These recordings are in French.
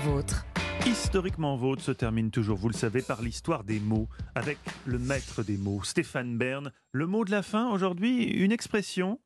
vôtre. Historiquement vôtre se termine toujours, vous le savez, par l'histoire des mots, avec le maître des mots, Stéphane Bern. Le mot de la fin, aujourd'hui, une expression,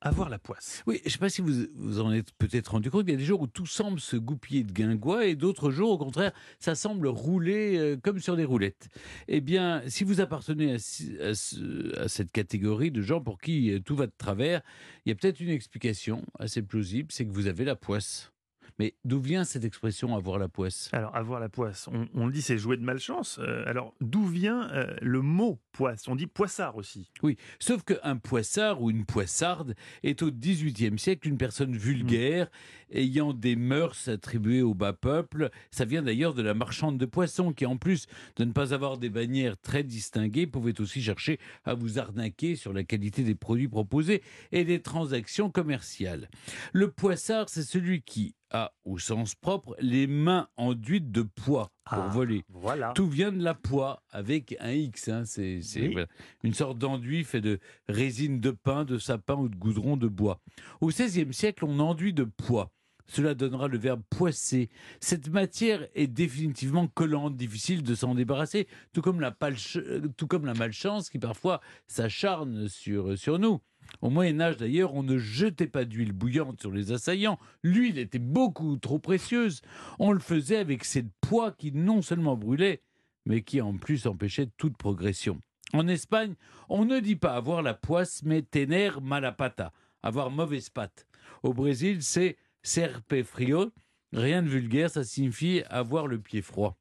avoir la poisse. Oui, je ne sais pas si vous vous en êtes peut-être rendu compte, il y a des jours où tout semble se goupiller de guingois et d'autres jours, au contraire, ça semble rouler euh, comme sur des roulettes. Eh bien, si vous appartenez à cette catégorie de gens pour qui euh, tout va de travers, il y a peut-être une explication assez plausible, c'est que vous avez la poisse. Mais d'où vient cette expression avoir la poisse? Alors, avoir la poisse, on, on dit c'est jouer de malchance. Euh, alors, d'où vient euh, le mot poisse? On dit poissard aussi. Oui, sauf qu'un poissard ou une poissarde est au XVIIIe siècle une personne vulgaire ayant des mœurs attribuées au bas peuple. Ça vient d'ailleurs de la marchande de poissons qui, en plus de ne pas avoir des bannières très distinguées, pouvait aussi chercher à vous arnaquer sur la qualité des produits proposés et des transactions commerciales. Le poissard, c'est celui qui a, au sens propre, les mains enduites de pois pour Ah. voler. Voilà. Tout vient de la poix avec un X. hein, c'est c'est, Oui. voilà, une sorte d'enduit fait de résine de pin, de sapin ou de goudron de bois. Au XVIe siècle, on enduit de pois. Cela donnera le verbe poisser. Cette matière est définitivement collante, difficile de s'en débarrasser, tout comme la, euh, tout comme la malchance qui parfois s'acharne sur, sur nous. Au Moyen Âge d'ailleurs, on ne jetait pas d'huile bouillante sur les assaillants. L'huile était beaucoup trop précieuse. On le faisait avec cette poix qui non seulement brûlait, mais qui en plus empêchait toute progression. En Espagne, on ne dit pas avoir la poisse, mais tener mala pata, avoir mauvaise patte. Au Brésil, c'est serpe frio. Rien de vulgaire, ça signifie avoir le pied froid.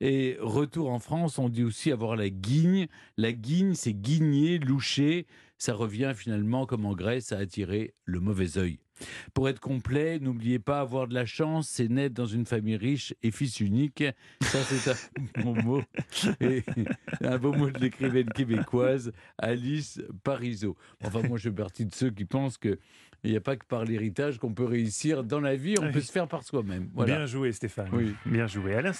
Et retour en France, on dit aussi avoir la guigne. La guigne, c'est guigner, loucher. Ça revient finalement, comme en Grèce, à attirer le mauvais œil. Pour être complet, n'oubliez pas avoir de la chance, c'est naître dans une famille riche et fils unique. Ça, c'est un bon mot. Et un beau mot de l'écrivaine québécoise Alice Parisot. Enfin, moi, je fais partie de ceux qui pensent que il n'y a pas que par l'héritage qu'on peut réussir dans la vie, on Oui. peut se faire par soi-même. Voilà. Bien joué, Stéphane. Oui. Bien joué. Alain